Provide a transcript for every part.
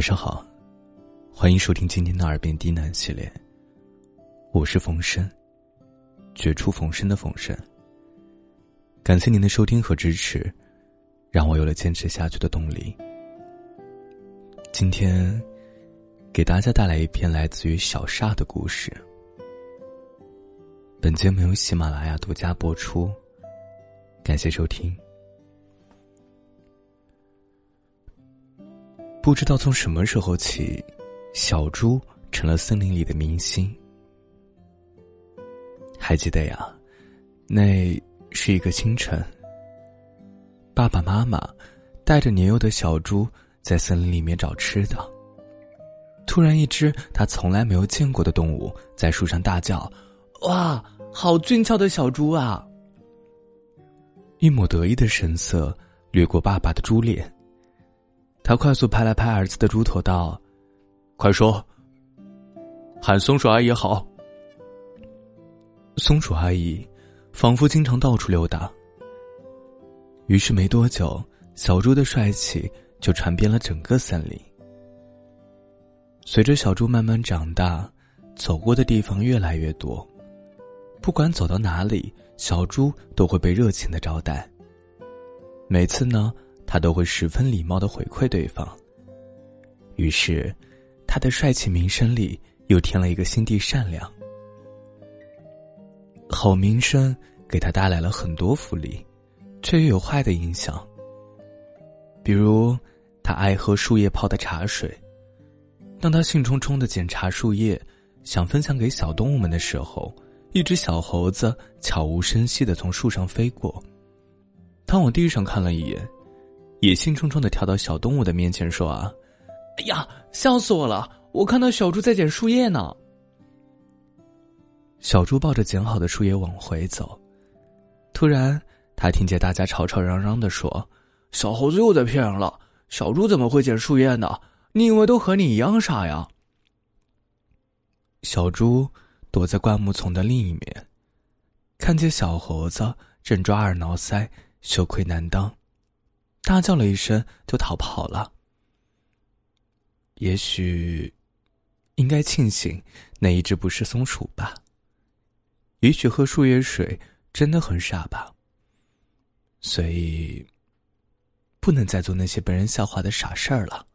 晚上好，欢迎收听今天的《耳边低喃》系列。我是冯生，绝处逢生的冯生。感谢您的收听和支持，让我有了坚持下去的动力。今天，给大家带来一篇来自于小煞的故事。本节目由喜马拉雅独家播出，感谢收听。不知道从什么时候起，小猪成了森林里的明星。还记得呀，那是一个清晨，爸爸妈妈带着年幼的小猪在森林里面找吃的。突然，一只他从来没有见过的动物在树上大叫：“哇，好俊俏的小猪啊！”一抹得意的神色掠过爸爸的猪脸。他快速拍了拍儿子的猪头，道：“快说，喊松鼠阿姨好。”松鼠阿姨仿佛经常到处溜达。于是没多久，小猪的帅气就传遍了整个森林。随着小猪慢慢长大，走过的地方越来越多，不管走到哪里，小猪都会被热情的招待。每次呢。他都会十分礼貌的回馈对方。于是，他的帅气名声里又添了一个心地善良。好名声给他带来了很多福利，却又有坏的影响。比如，他爱喝树叶泡的茶水。当他兴冲冲的检查树叶，想分享给小动物们的时候，一只小猴子悄无声息的从树上飞过。他往地上看了一眼。也兴冲冲的跳到小动物的面前说：“啊，哎呀，笑死我了！我看到小猪在捡树叶呢。”小猪抱着捡好的树叶往回走，突然他听见大家吵吵嚷嚷的说：“小猴子又在骗人了！小猪怎么会捡树叶呢？你以为都和你一样傻呀？”小猪躲在灌木丛的另一面，看见小猴子正抓耳挠腮，羞愧难当。大叫了一声，就逃跑了。也许，应该庆幸那一只不是松鼠吧。也许喝树叶水真的很傻吧。所以，不能再做那些被人笑话的傻事儿了。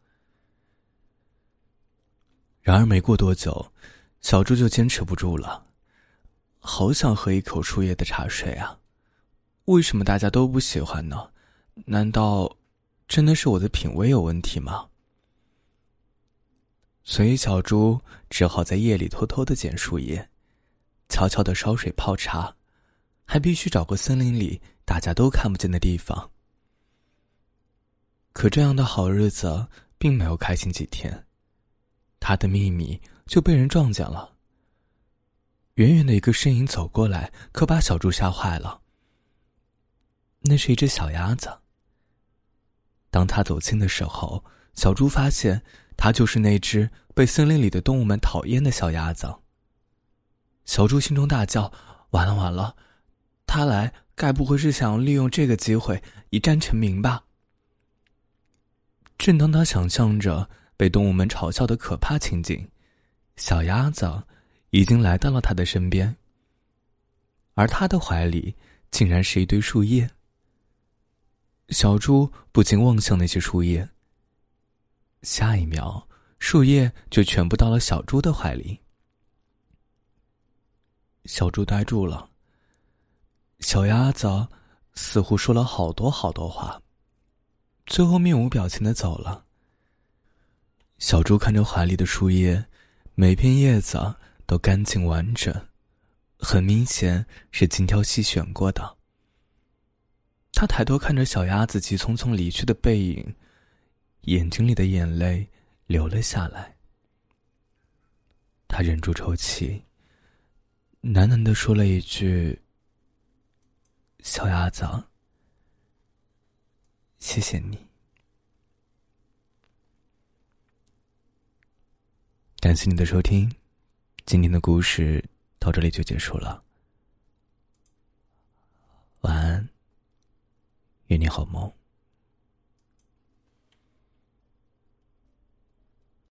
然而，没过多久，小猪就坚持不住了，好想喝一口树叶的茶水啊！为什么大家都不喜欢呢？难道真的是我的品味有问题吗？所以小猪只好在夜里偷偷的捡树叶，悄悄的烧水泡茶，还必须找个森林里大家都看不见的地方。可这样的好日子并没有开心几天，他的秘密就被人撞见了。远远的一个身影走过来，可把小猪吓坏了。那是一只小鸭子。当他走近的时候，小猪发现他就是那只被森林里的动物们讨厌的小鸭子。小猪心中大叫：“完了完了，他来该不会是想要利用这个机会一战成名吧？”正当他想象着被动物们嘲笑的可怕情景，小鸭子已经来到了他的身边，而他的怀里竟然是一堆树叶。小猪不禁望向那些树叶。下一秒，树叶就全部到了小猪的怀里。小猪呆住了。小鸭子似乎说了好多好多话，最后面无表情的走了。小猪看着怀里的树叶，每片叶子都干净完整，很明显是精挑细选过的。他抬头看着小鸭子急匆匆离去的背影，眼睛里的眼泪流了下来。他忍住抽泣，喃喃的说了一句：“小鸭子，谢谢你。”感谢你的收听，今天的故事到这里就结束了。你好梦。